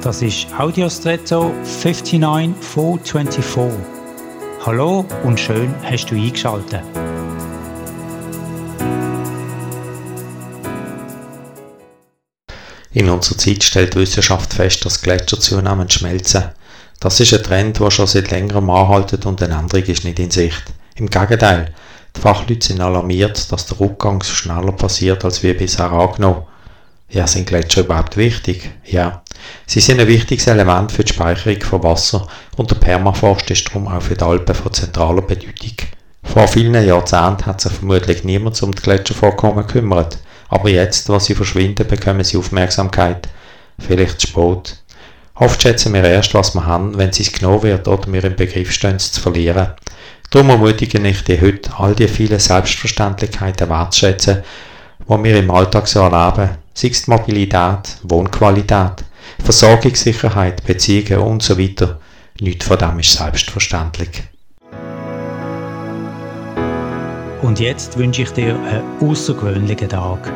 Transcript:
Das ist Audiostretto 59424. Hallo und schön hast du eingeschaltet. In unserer Zeit stellt die Wissenschaft fest, dass Gletscher zunehmend schmelzen. Das ist ein Trend, der schon seit längerem anhaltet und eine Änderung ist nicht in Sicht. Im Gegenteil, die Fachleute sind alarmiert, dass der Rückgang schneller passiert als wir bisher angenommen. Ja, sind Gletscher überhaupt wichtig? Ja. Sie sind ein wichtiges Element für die Speicherung von Wasser und der Permafrost ist darum auch für die Alpen von zentraler Bedeutung. Vor vielen Jahrzehnten hat sich vermutlich niemand um die Gletschervorkommen gekümmert, aber jetzt, wo sie verschwinden, bekommen sie Aufmerksamkeit. Vielleicht zu spät. Oft schätzen wir erst, was wir haben, wenn es genommen wird oder wir im Begriff stehen, es zu verlieren. Darum ermutige ich dich heute, all die vielen Selbstverständlichkeiten wertzuschätzen, die wir im Alltag so erleben, sei es die Mobilität, Wohnqualität, Versorgungssicherheit, Beziehungen und so weiter. Nichts von dem ist selbstverständlich. Und jetzt wünsche ich dir einen außergewöhnlichen Tag.